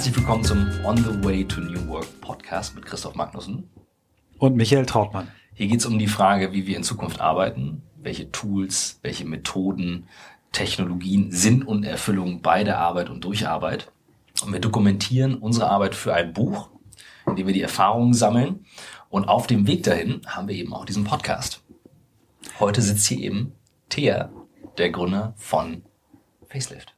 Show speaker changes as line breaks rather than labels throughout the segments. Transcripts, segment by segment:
Herzlich willkommen zum On the Way to New Work Podcast mit Christoph Magnussen
und Michael Trautmann.
Hier geht es um die Frage, wie wir in Zukunft arbeiten, welche Tools, welche Methoden, Technologien Sinn und Erfüllung bei der Arbeit und durch Arbeit. Und wir dokumentieren unsere Arbeit für ein Buch, in dem wir die Erfahrungen sammeln. Und auf dem Weg dahin haben wir eben auch diesen Podcast. Heute sitzt hier eben Thea, der Gründer von Facelift.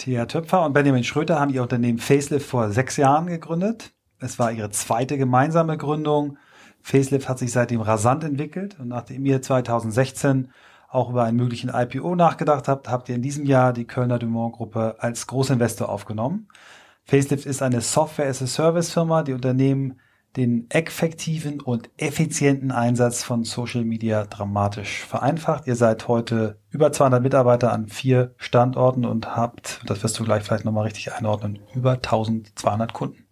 Thea Töpfer und Benjamin Schröter haben ihr Unternehmen Facelift vor sechs Jahren gegründet. Es war ihre zweite gemeinsame Gründung. Facelift hat sich seitdem rasant entwickelt und nachdem ihr 2016 auch über einen möglichen IPO nachgedacht habt, habt ihr in diesem Jahr die Kölner Dumont Gruppe als Großinvestor aufgenommen. Facelift ist eine Software-as-a-Service-Firma, die Unternehmen den effektiven und effizienten Einsatz von Social Media dramatisch vereinfacht. Ihr seid heute über 200 Mitarbeiter an vier Standorten und habt, das wirst du gleich vielleicht nochmal richtig einordnen, über 1200 Kunden.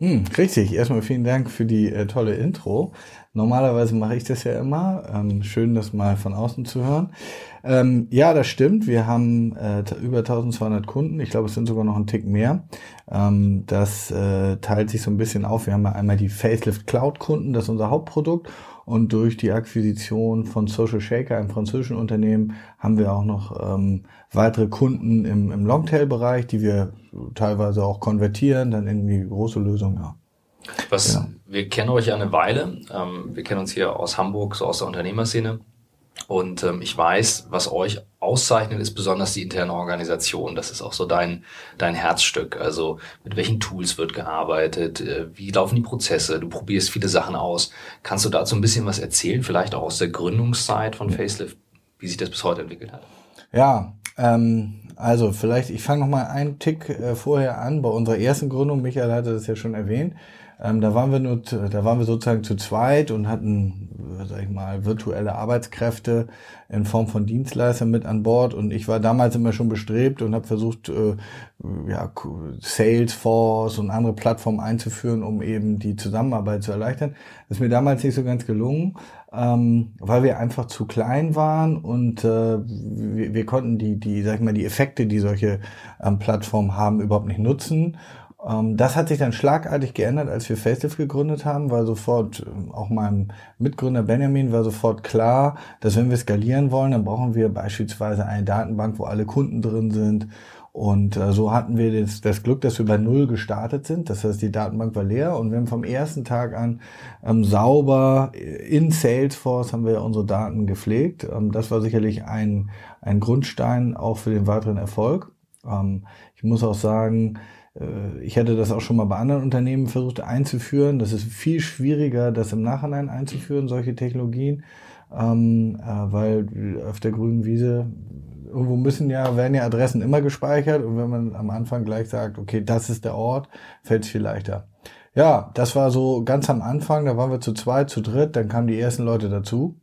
Hm, richtig. Erstmal vielen Dank für die äh, tolle Intro. Normalerweise mache ich das ja immer. Ähm, schön, das mal von außen zu hören. Ähm, ja, das stimmt. Wir haben äh, über 1200 Kunden. Ich glaube, es sind sogar noch ein Tick mehr. Ähm, das äh, teilt sich so ein bisschen auf. Wir haben einmal die Facelift Cloud Kunden. Das ist unser Hauptprodukt. Und durch die Akquisition von Social Shaker, einem französischen Unternehmen, haben wir auch noch ähm, weitere Kunden im, im Longtail-Bereich, die wir teilweise auch konvertieren, dann in die große Lösung. Ja.
Was, ja. Wir kennen euch ja eine Weile. Ähm, wir kennen uns hier aus Hamburg, so aus der Unternehmerszene. Und ähm, ich weiß, was euch auszeichnet, ist besonders die interne Organisation. Das ist auch so dein, dein Herzstück. Also mit welchen Tools wird gearbeitet, äh, wie laufen die Prozesse, du probierst viele Sachen aus. Kannst du dazu ein bisschen was erzählen, vielleicht auch aus der Gründungszeit von Facelift, wie sich das bis heute entwickelt hat?
Ja, ähm, also vielleicht, ich fange noch mal einen Tick äh, vorher an. Bei unserer ersten Gründung, Michael hatte das ja schon erwähnt, ähm, da waren wir nur, da waren wir sozusagen zu zweit und hatten, sag ich mal, virtuelle Arbeitskräfte in Form von Dienstleistern mit an Bord. Und ich war damals immer schon bestrebt und habe versucht, äh, ja, Salesforce und andere Plattformen einzuführen, um eben die Zusammenarbeit zu erleichtern. Das ist mir damals nicht so ganz gelungen, ähm, weil wir einfach zu klein waren und äh, wir, wir konnten die, die, sag ich mal, die Effekte, die solche ähm, Plattformen haben, überhaupt nicht nutzen. Ähm, das hat sich dann schlagartig geändert, als wir Facelift gegründet haben, weil sofort, ähm, auch meinem Mitgründer Benjamin war sofort klar, dass wenn wir skalieren wollen, dann brauchen wir beispielsweise eine Datenbank, wo alle Kunden drin sind. Und äh, so hatten wir das, das, Glück, dass wir bei Null gestartet sind. Das heißt, die Datenbank war leer und wir haben vom ersten Tag an ähm, sauber in Salesforce haben wir unsere Daten gepflegt. Ähm, das war sicherlich ein, ein Grundstein auch für den weiteren Erfolg. Ähm, ich muss auch sagen, äh, ich hätte das auch schon mal bei anderen Unternehmen versucht einzuführen. Das ist viel schwieriger, das im Nachhinein einzuführen, solche Technologien, ähm, äh, weil auf der grünen Wiese irgendwo müssen ja, werden ja Adressen immer gespeichert und wenn man am Anfang gleich sagt, okay, das ist der Ort, fällt es viel leichter. Ja, das war so ganz am Anfang, da waren wir zu zweit, zu dritt, dann kamen die ersten Leute dazu.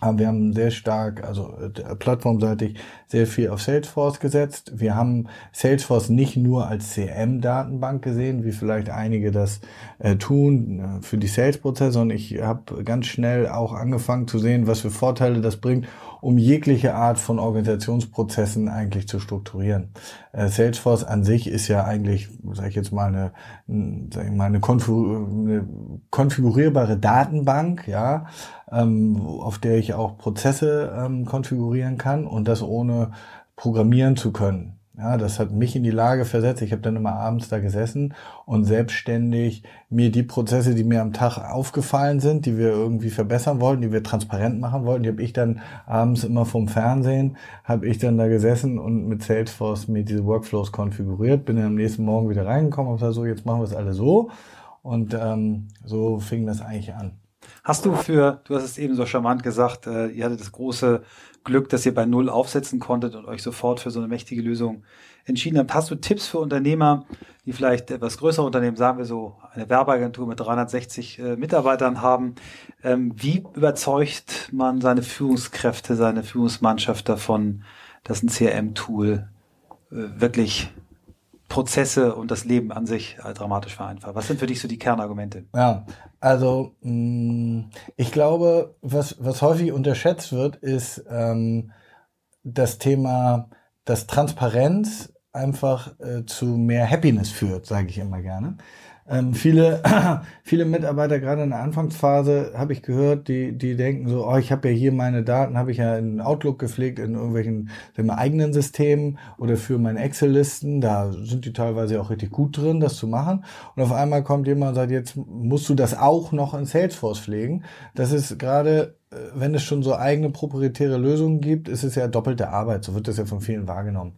Aber wir haben sehr stark, also äh, plattformseitig, sehr viel auf Salesforce gesetzt. Wir haben Salesforce nicht nur als CM-Datenbank gesehen, wie vielleicht einige das äh, tun äh, für die Sales-Prozesse, sondern ich habe ganz schnell auch angefangen zu sehen, was für Vorteile das bringt, um jegliche Art von Organisationsprozessen eigentlich zu strukturieren. Äh, Salesforce an sich ist ja eigentlich, sage ich jetzt mal, eine, sag ich mal, eine, eine konfigurierbare Datenbank, ja, ähm, auf der ich auch Prozesse ähm, konfigurieren kann und das ohne programmieren zu können. Ja, das hat mich in die Lage versetzt. Ich habe dann immer abends da gesessen und selbstständig mir die Prozesse, die mir am Tag aufgefallen sind, die wir irgendwie verbessern wollten, die wir transparent machen wollten, die habe ich dann abends immer vom Fernsehen, habe ich dann da gesessen und mit Salesforce mir diese Workflows konfiguriert, bin dann am nächsten Morgen wieder reingekommen und gesagt, so, jetzt machen wir es alle so. Und ähm, so fing das eigentlich an.
Hast du für, du hast es eben so charmant gesagt, äh, ihr hattet das große Glück, dass ihr bei Null aufsetzen konntet und euch sofort für so eine mächtige Lösung entschieden habt. Hast du Tipps für Unternehmer, die vielleicht etwas größere Unternehmen, sagen wir so, eine Werbeagentur mit 360 äh, Mitarbeitern haben? Ähm, wie überzeugt man seine Führungskräfte, seine Führungsmannschaft davon, dass ein CRM-Tool äh, wirklich Prozesse und das Leben an sich äh, dramatisch vereinfacht. Was sind für dich so die Kernargumente?
Ja, also mm, ich glaube, was, was häufig unterschätzt wird, ist ähm, das Thema, dass Transparenz einfach äh, zu mehr Happiness führt, sage ich immer gerne. Ähm, viele, viele Mitarbeiter, gerade in der Anfangsphase, habe ich gehört, die, die denken so, oh, ich habe ja hier meine Daten, habe ich ja in Outlook gepflegt, in irgendwelchen wir, eigenen Systemen oder für meine Excel-Listen. Da sind die teilweise auch richtig gut drin, das zu machen. Und auf einmal kommt jemand und sagt, jetzt musst du das auch noch in Salesforce pflegen. Das ist gerade wenn es schon so eigene proprietäre Lösungen gibt, ist es ja doppelte Arbeit. So wird das ja von vielen wahrgenommen.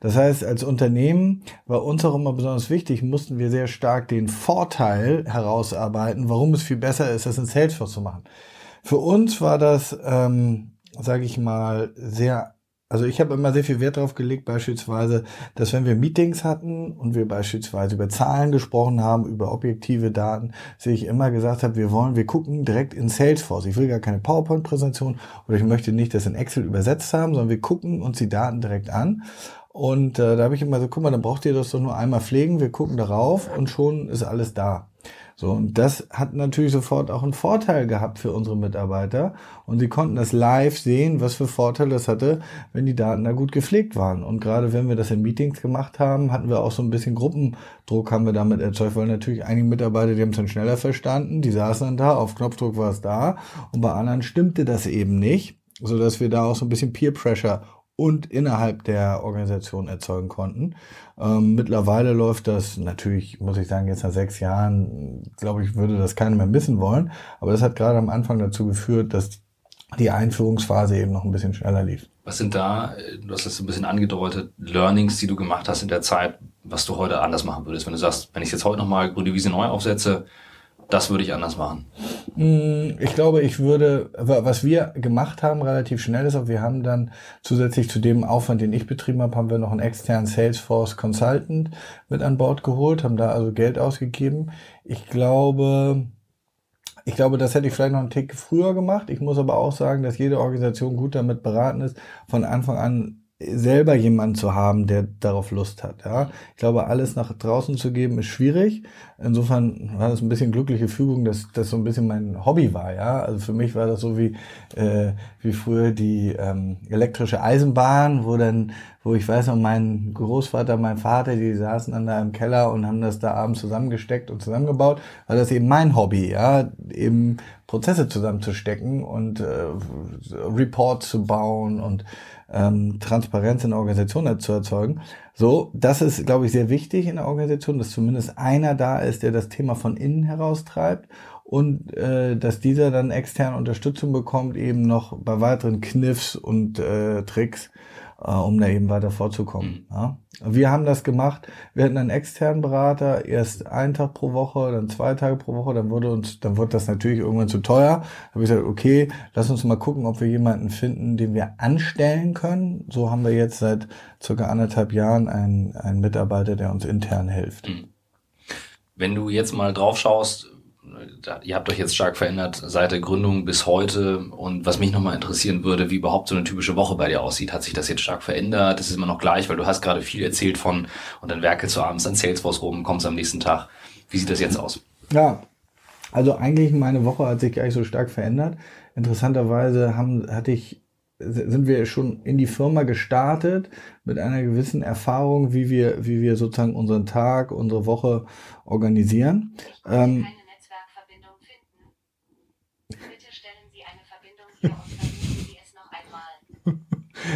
Das heißt, als Unternehmen war uns auch immer besonders wichtig, mussten wir sehr stark den Vorteil herausarbeiten, warum es viel besser ist, das in Salesforce zu machen. Für uns war das, ähm, sage ich mal, sehr also ich habe immer sehr viel Wert darauf gelegt, beispielsweise, dass wenn wir Meetings hatten und wir beispielsweise über Zahlen gesprochen haben, über objektive Daten, dass ich immer gesagt habe, wir wollen, wir gucken direkt in Salesforce. Ich will gar keine PowerPoint-Präsentation oder ich möchte nicht das in Excel übersetzt haben, sondern wir gucken uns die Daten direkt an. Und äh, da habe ich immer so, guck mal, dann braucht ihr das doch nur einmal pflegen, wir gucken darauf und schon ist alles da. So, und das hat natürlich sofort auch einen Vorteil gehabt für unsere Mitarbeiter. Und sie konnten das live sehen, was für Vorteile das hatte, wenn die Daten da gut gepflegt waren. Und gerade wenn wir das in Meetings gemacht haben, hatten wir auch so ein bisschen Gruppendruck haben wir damit erzeugt, weil natürlich einige Mitarbeiter, die haben es dann schneller verstanden, die saßen dann da, auf Knopfdruck war es da. Und bei anderen stimmte das eben nicht, so dass wir da auch so ein bisschen Peer Pressure und innerhalb der Organisation erzeugen konnten. Ähm, mittlerweile läuft das natürlich, muss ich sagen, jetzt nach sechs Jahren, glaube ich, würde das keiner mehr missen wollen. Aber das hat gerade am Anfang dazu geführt, dass die Einführungsphase eben noch ein bisschen schneller lief.
Was sind da, du hast das ein bisschen angedeutet, Learnings, die du gemacht hast in der Zeit, was du heute anders machen würdest? Wenn du sagst, wenn ich jetzt heute nochmal Grüne Wiese neu aufsetze, das würde ich anders machen.
Mm, ich glaube, ich würde, was wir gemacht haben, relativ schnell ist, auch wir haben dann zusätzlich zu dem Aufwand, den ich betrieben habe, haben wir noch einen externen Salesforce Consultant mit an Bord geholt, haben da also Geld ausgegeben. Ich glaube, ich glaube, das hätte ich vielleicht noch einen Tick früher gemacht. Ich muss aber auch sagen, dass jede Organisation gut damit beraten ist, von Anfang an selber jemanden zu haben, der darauf Lust hat. Ja, ich glaube, alles nach draußen zu geben ist schwierig. Insofern war das ein bisschen glückliche Fügung, dass das so ein bisschen mein Hobby war. Ja, also für mich war das so wie äh, wie früher die ähm, elektrische Eisenbahn, wo dann, wo ich weiß noch, mein Großvater, mein Vater, die saßen dann da im Keller und haben das da abends zusammengesteckt und zusammengebaut. War das eben mein Hobby, ja, eben Prozesse zusammenzustecken und äh, Reports zu bauen und ähm, Transparenz in der Organisation zu erzeugen. So, das ist, glaube ich, sehr wichtig in der Organisation, dass zumindest einer da ist, der das Thema von innen heraustreibt und äh, dass dieser dann externe Unterstützung bekommt, eben noch bei weiteren Kniffs und äh, Tricks, äh, um da eben weiter vorzukommen. Mhm. Ja. Wir haben das gemacht. Wir hatten einen externen Berater, erst einen Tag pro Woche, dann zwei Tage pro Woche, dann wurde uns, dann wurde das natürlich irgendwann zu teuer. Da habe ich gesagt, okay, lass uns mal gucken, ob wir jemanden finden, den wir anstellen können. So haben wir jetzt seit circa anderthalb Jahren einen, einen Mitarbeiter, der uns intern hilft. Mhm.
Wenn du jetzt mal drauf schaust, ihr habt euch jetzt stark verändert seit der Gründung bis heute. Und was mich nochmal interessieren würde, wie überhaupt so eine typische Woche bei dir aussieht. Hat sich das jetzt stark verändert? Das ist immer noch gleich, weil du hast gerade viel erzählt von, und dann werkelst du abends an Salesforce rum, kommst am nächsten Tag. Wie sieht das jetzt aus?
Ja, also eigentlich meine Woche hat sich gar nicht so stark verändert. Interessanterweise haben, hatte ich sind wir schon in die Firma gestartet mit einer gewissen Erfahrung, wie wir, wie wir sozusagen unseren Tag, unsere Woche organisieren. Ähm,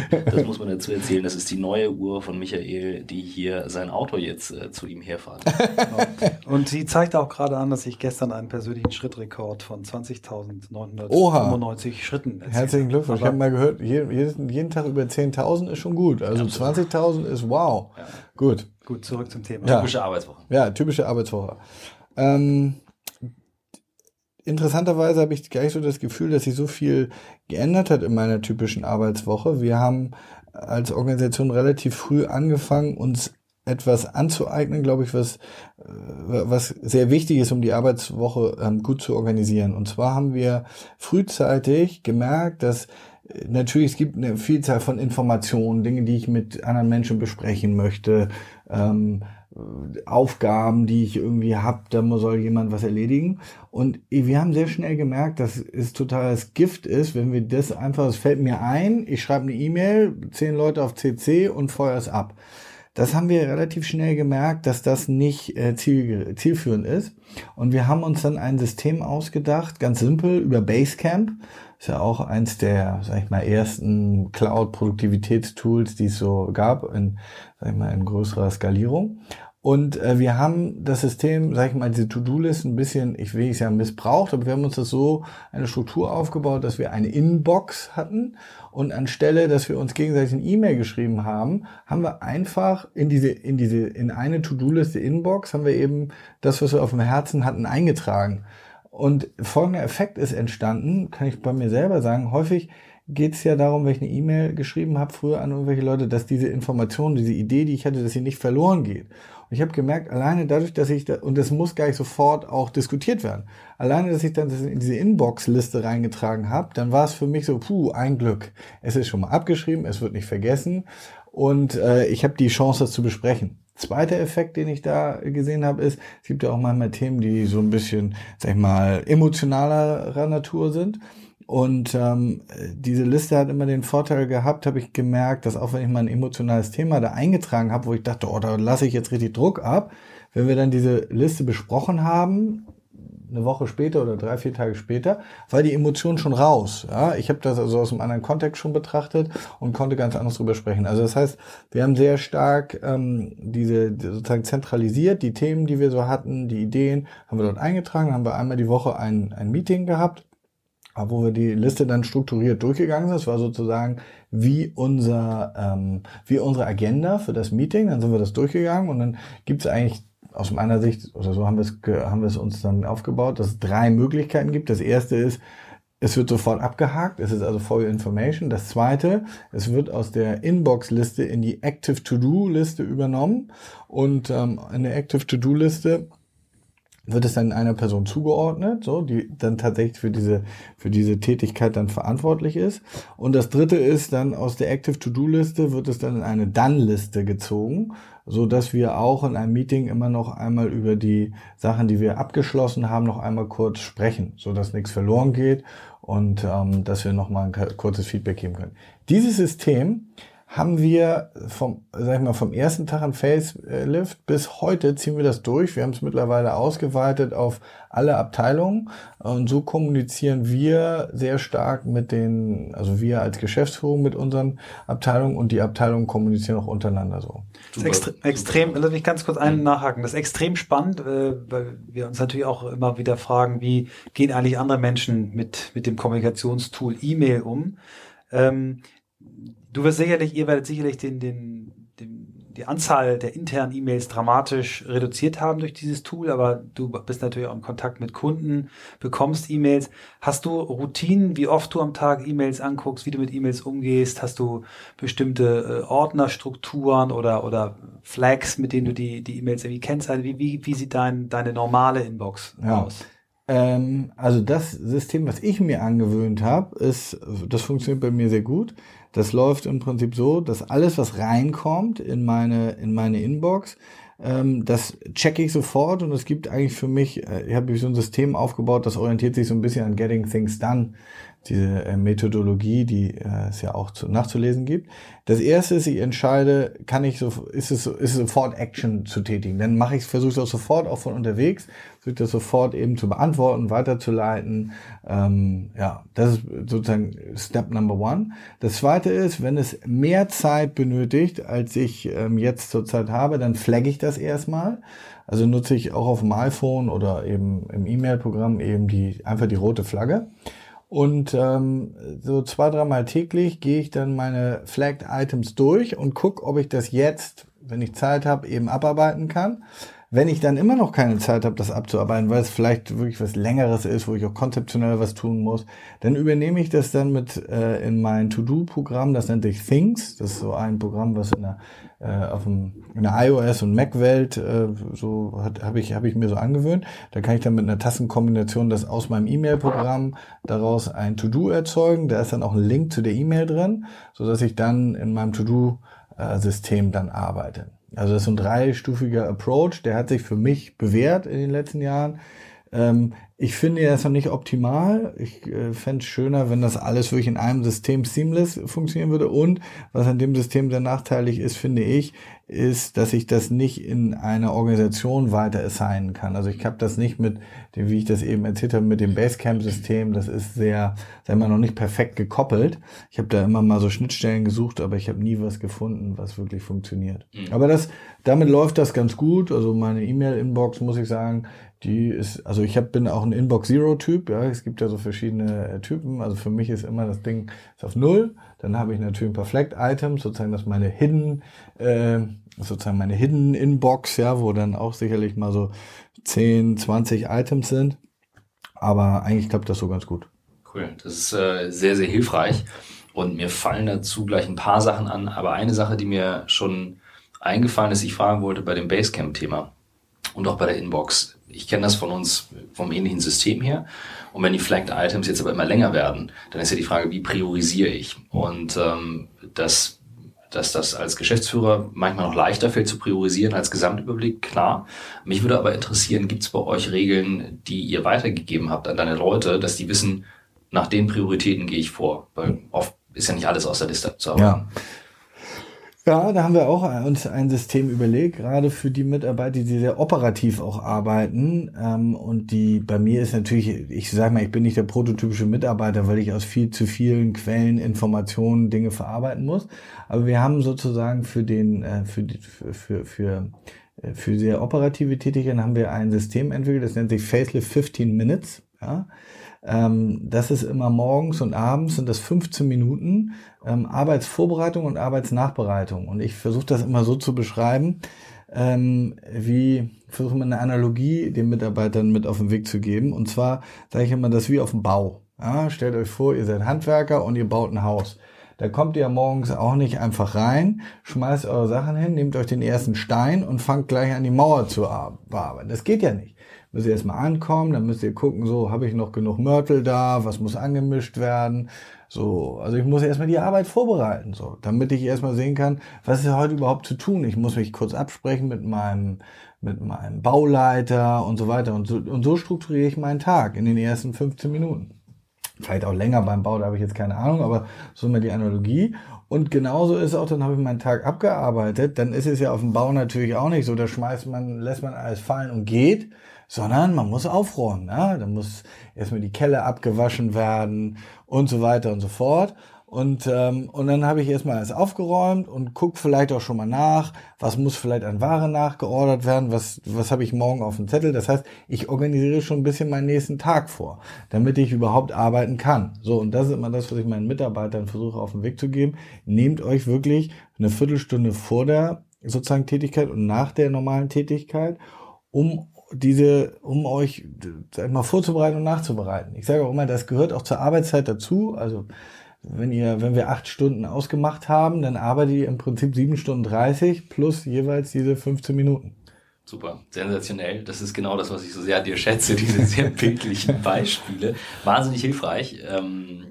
Das muss man dazu erzählen. Das ist die neue Uhr von Michael, die hier sein Auto jetzt äh, zu ihm herfahrt.
Genau. Und sie zeigt auch gerade an, dass ich gestern einen persönlichen Schrittrekord von 20.995 Schritten
erzählt Herzlichen Glückwunsch. Ich habe mal gehört, jeden, jeden Tag über 10.000 ist schon gut. Also 20.000 ist wow. Ja. Gut.
Gut, zurück zum Thema.
Ja. Typische Arbeitswoche.
Ja, typische Arbeitswoche. Ähm, interessanterweise habe ich gar nicht so das Gefühl, dass sich so viel geändert hat in meiner typischen Arbeitswoche. Wir haben als Organisation relativ früh angefangen, uns etwas anzueignen, glaube ich, was, äh, was sehr wichtig ist, um die Arbeitswoche ähm, gut zu organisieren. Und zwar haben wir frühzeitig gemerkt, dass äh, natürlich es gibt eine Vielzahl von Informationen, Dinge, die ich mit anderen Menschen besprechen möchte, ähm, Aufgaben, die ich irgendwie habe, da soll jemand was erledigen. Und wir haben sehr schnell gemerkt, dass es totales Gift ist, wenn wir das einfach, es fällt mir ein, ich schreibe eine E-Mail, zehn Leute auf CC und feuer es ab. Das haben wir relativ schnell gemerkt, dass das nicht äh, ziel, zielführend ist. Und wir haben uns dann ein System ausgedacht, ganz simpel, über Basecamp. Ist ja auch eins der, sag ich mal, ersten Cloud-Produktivitätstools, die es so gab, in, sag ich mal, in größerer Skalierung. Und äh, wir haben das System, sag ich mal, diese To-Do-List ein bisschen, ich will es ja missbraucht, aber wir haben uns das so eine Struktur aufgebaut, dass wir eine Inbox hatten und anstelle, dass wir uns gegenseitig ein E-Mail geschrieben haben, haben wir einfach in diese, in diese, in eine To-Do-Liste Inbox haben wir eben das, was wir auf dem Herzen hatten, eingetragen. Und folgender Effekt ist entstanden, kann ich bei mir selber sagen, häufig geht es ja darum, wenn ich eine E-Mail geschrieben habe früher an irgendwelche Leute, dass diese Information, diese Idee, die ich hatte, dass sie nicht verloren geht. Und ich habe gemerkt, alleine dadurch, dass ich da, und das muss gar nicht sofort auch diskutiert werden, alleine, dass ich dann das in diese Inbox-Liste reingetragen habe, dann war es für mich so, puh, ein Glück. Es ist schon mal abgeschrieben, es wird nicht vergessen und äh, ich habe die Chance, das zu besprechen. Zweiter Effekt, den ich da gesehen habe, ist, es gibt ja auch manchmal Themen, die so ein bisschen, sag ich mal, emotionalerer Natur sind. Und ähm, diese Liste hat immer den Vorteil gehabt, habe ich gemerkt, dass auch wenn ich mal ein emotionales Thema da eingetragen habe, wo ich dachte, oh, da lasse ich jetzt richtig Druck ab, wenn wir dann diese Liste besprochen haben, eine Woche später oder drei, vier Tage später, war die Emotion schon raus. Ja, ich habe das also aus einem anderen Kontext schon betrachtet und konnte ganz anders drüber sprechen. Also das heißt, wir haben sehr stark ähm, diese sozusagen zentralisiert, die Themen, die wir so hatten, die Ideen, haben wir dort eingetragen, haben wir einmal die Woche ein, ein Meeting gehabt wo wir die Liste dann strukturiert durchgegangen sind. Das war sozusagen wie unser ähm, wie unsere Agenda für das Meeting. Dann sind wir das durchgegangen und dann gibt es eigentlich aus meiner Sicht oder so haben wir es haben wir es uns dann aufgebaut, dass es drei Möglichkeiten gibt. Das erste ist es wird sofort abgehakt, es ist also for your information. Das zweite, es wird aus der Inbox-Liste in die Active To-Do-Liste übernommen und ähm, in Active To-Do-Liste wird es dann einer Person zugeordnet, so, die dann tatsächlich für diese, für diese Tätigkeit dann verantwortlich ist. Und das dritte ist dann aus der Active To-Do-Liste wird es dann in eine Done-Liste gezogen, so dass wir auch in einem Meeting immer noch einmal über die Sachen, die wir abgeschlossen haben, noch einmal kurz sprechen, so dass nichts verloren geht und ähm, dass wir noch mal ein kurzes Feedback geben können. Dieses System haben wir vom, sag ich mal, vom ersten Tag an Facelift bis heute ziehen wir das durch. Wir haben es mittlerweile ausgeweitet auf alle Abteilungen und so kommunizieren wir sehr stark mit den, also wir als Geschäftsführung mit unseren Abteilungen und die Abteilungen kommunizieren auch untereinander so.
Das ist extre extrem, lass mich ganz kurz einen mhm. nachhaken. Das ist extrem spannend, äh, weil wir uns natürlich auch immer wieder fragen, wie gehen eigentlich andere Menschen mit, mit dem Kommunikationstool E-Mail um? Ähm, Du wirst sicherlich, ihr werdet sicherlich den, den, den, die Anzahl der internen E-Mails dramatisch reduziert haben durch dieses Tool, aber du bist natürlich auch im Kontakt mit Kunden, bekommst E-Mails. Hast du Routinen, wie oft du am Tag E-Mails anguckst, wie du mit E-Mails umgehst? Hast du bestimmte äh, Ordnerstrukturen oder, oder Flags, mit denen du die, die E-Mails irgendwie kennst? Also wie, wie, wie sieht dein, deine normale Inbox ja. aus?
Ähm, also das System, was ich mir angewöhnt habe, ist, das funktioniert bei mir sehr gut das läuft im Prinzip so, dass alles, was reinkommt in meine, in meine Inbox, ähm, das checke ich sofort und es gibt eigentlich für mich, äh, ich habe so ein System aufgebaut, das orientiert sich so ein bisschen an Getting Things Done diese äh, Methodologie, die äh, es ja auch zu, nachzulesen gibt. Das erste ist, ich entscheide, kann ich so, ist es, ist es sofort Action zu tätigen. Dann mache ich, versuche das sofort auch von unterwegs, versuche das sofort eben zu beantworten, weiterzuleiten. Ähm, ja, das ist sozusagen Step Number One. Das zweite ist, wenn es mehr Zeit benötigt, als ich ähm, jetzt zurzeit habe, dann flagge ich das erstmal. Also nutze ich auch auf dem iPhone oder eben im E-Mail-Programm eben die einfach die rote Flagge. Und ähm, so zwei, dreimal täglich gehe ich dann meine Flagged Items durch und gucke, ob ich das jetzt, wenn ich Zeit habe, eben abarbeiten kann. Wenn ich dann immer noch keine Zeit habe, das abzuarbeiten, weil es vielleicht wirklich was Längeres ist, wo ich auch konzeptionell was tun muss, dann übernehme ich das dann mit äh, in mein To-Do-Programm, das nennt sich Things. Das ist so ein Programm, was in der, äh, auf dem, in der iOS- und Mac-Welt äh, so habe ich, hab ich mir so angewöhnt. Da kann ich dann mit einer Tastenkombination das aus meinem E-Mail-Programm daraus ein To-Do erzeugen. Da ist dann auch ein Link zu der E-Mail drin, so dass ich dann in meinem To-Do-System dann arbeite. Also das ist ein dreistufiger Approach, der hat sich für mich bewährt in den letzten Jahren. Ähm, Ich finde das noch nicht optimal. Ich äh, fände es schöner, wenn das alles wirklich in einem System seamless funktionieren würde. Und was an dem System sehr nachteilig ist, finde ich, ist, dass ich das nicht in einer Organisation weiter assignen kann. Also ich habe das nicht mit dem, wie ich das eben erzählt habe, mit dem Basecamp-System. Das ist sehr, sagen wir noch nicht perfekt gekoppelt. Ich habe da immer mal so Schnittstellen gesucht, aber ich habe nie was gefunden, was wirklich funktioniert. Mhm. Aber das, damit läuft das ganz gut. Also meine E-Mail-Inbox, muss ich sagen, die ist, also ich hab, bin auch ein Inbox Zero Typ, ja, es gibt ja so verschiedene äh, Typen. Also für mich ist immer das Ding ist auf Null. Dann habe ich natürlich ein paar Flagged Items, sozusagen das meine Hidden, äh, sozusagen meine Hidden Inbox, ja, wo dann auch sicherlich mal so 10, 20 Items sind. Aber eigentlich klappt das so ganz gut.
Cool, das ist äh, sehr, sehr hilfreich. Und mir fallen dazu gleich ein paar Sachen an, aber eine Sache, die mir schon eingefallen ist, ich fragen wollte bei dem Basecamp-Thema und auch bei der Inbox ich kenne das von uns vom ähnlichen System her. Und wenn die Flagged Items jetzt aber immer länger werden, dann ist ja die Frage, wie priorisiere ich? Und ähm, dass, dass das als Geschäftsführer manchmal noch leichter fällt zu priorisieren als Gesamtüberblick, klar. Mich würde aber interessieren, gibt es bei euch Regeln, die ihr weitergegeben habt an deine Leute, dass die wissen, nach den Prioritäten gehe ich vor? Weil oft ist ja nicht alles aus der Liste zu
arbeiten. Ja. Ja, da haben wir auch uns ein System überlegt, gerade für die Mitarbeiter, die sehr operativ auch arbeiten. Ähm, und die bei mir ist natürlich, ich sage mal, ich bin nicht der prototypische Mitarbeiter, weil ich aus viel zu vielen Quellen, Informationen, Dinge verarbeiten muss. Aber wir haben sozusagen für den, äh, für, für, für, für äh, für sehr operative Tätigkeiten haben wir ein System entwickelt, das nennt sich Facelift 15 Minutes. Ja? Ähm, das ist immer morgens und abends sind das 15 Minuten ähm, Arbeitsvorbereitung und Arbeitsnachbereitung. Und ich versuche das immer so zu beschreiben, ähm, wie versuche man eine Analogie den Mitarbeitern mit auf den Weg zu geben. Und zwar sage ich immer, das wie auf dem Bau. Ja, stellt euch vor, ihr seid Handwerker und ihr baut ein Haus. Da kommt ihr morgens auch nicht einfach rein, schmeißt eure Sachen hin, nehmt euch den ersten Stein und fangt gleich an die Mauer zu bearbeiten. Das geht ja nicht müsst ihr erstmal ankommen, dann müsst ihr gucken, so, habe ich noch genug Mörtel da, was muss angemischt werden, so, also ich muss erstmal die Arbeit vorbereiten, so, damit ich erstmal sehen kann, was ist heute überhaupt zu tun. Ich muss mich kurz absprechen mit meinem, mit meinem Bauleiter und so weiter und so, und so strukturiere ich meinen Tag in den ersten 15 Minuten. Vielleicht auch länger beim Bau, da habe ich jetzt keine Ahnung, aber so mal die Analogie. Und genauso ist auch, dann habe ich meinen Tag abgearbeitet, dann ist es ja auf dem Bau natürlich auch nicht so, da schmeißt man, lässt man alles fallen und geht, sondern man muss aufräumen. Ja? Da muss erstmal die Kelle abgewaschen werden und so weiter und so fort. Und, ähm, und dann habe ich erstmal alles aufgeräumt und guck vielleicht auch schon mal nach, was muss vielleicht an Ware nachgeordert werden, was, was habe ich morgen auf dem Zettel. Das heißt, ich organisiere schon ein bisschen meinen nächsten Tag vor, damit ich überhaupt arbeiten kann. So, und das ist immer das, was ich meinen Mitarbeitern versuche auf den Weg zu geben. Nehmt euch wirklich eine Viertelstunde vor der sozusagen Tätigkeit und nach der normalen Tätigkeit, um diese, um euch sag mal, vorzubereiten und nachzubereiten. Ich sage auch immer, das gehört auch zur Arbeitszeit dazu. Also wenn ihr, wenn wir acht Stunden ausgemacht haben, dann arbeitet ihr im Prinzip sieben Stunden dreißig plus jeweils diese 15 Minuten.
Super, sensationell. Das ist genau das, was ich so sehr an dir schätze, diese sehr bildlichen Beispiele. Wahnsinnig hilfreich. Ähm,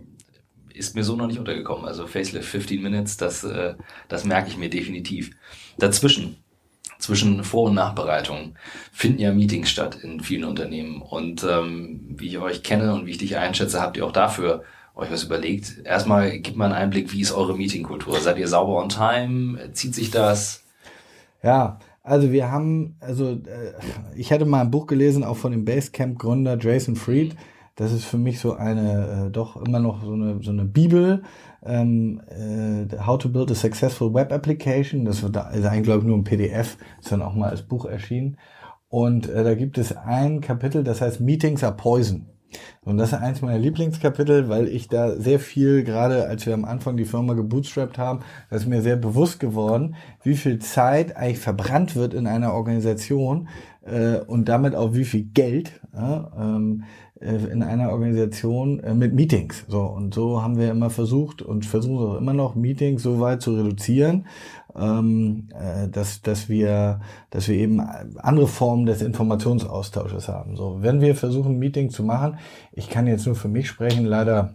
ist mir so noch nicht untergekommen. Also Facelift 15 Minutes, das, äh, das merke ich mir definitiv. Dazwischen zwischen Vor- und Nachbereitung finden ja Meetings statt in vielen Unternehmen. Und ähm, wie ich euch kenne und wie ich dich einschätze, habt ihr auch dafür euch was überlegt. Erstmal gibt mal einen Einblick, wie ist eure Meetingkultur? Seid ihr sauber on time? Zieht sich das?
Ja, also wir haben, also äh, ich hatte mal ein Buch gelesen, auch von dem Basecamp-Gründer Jason Fried. Das ist für mich so eine, äh, doch immer noch so eine, so eine Bibel ähm, äh, How to Build a Successful Web Application. Das wird da, ist eigentlich, glaube ich, nur ein PDF, ist dann auch mal als Buch erschienen. Und äh, da gibt es ein Kapitel, das heißt Meetings are Poison. Und das ist eins meiner Lieblingskapitel, weil ich da sehr viel, gerade als wir am Anfang die Firma gebootstrapped haben, da ist mir sehr bewusst geworden, wie viel Zeit eigentlich verbrannt wird in einer Organisation äh, und damit auch wie viel Geld. Ja, ähm, äh, in einer Organisation äh, mit Meetings. So und so haben wir immer versucht und versuchen auch immer noch Meetings so weit zu reduzieren, ähm, äh, dass dass wir dass wir eben andere Formen des Informationsaustausches haben. So wenn wir versuchen Meetings zu machen, ich kann jetzt nur für mich sprechen, leider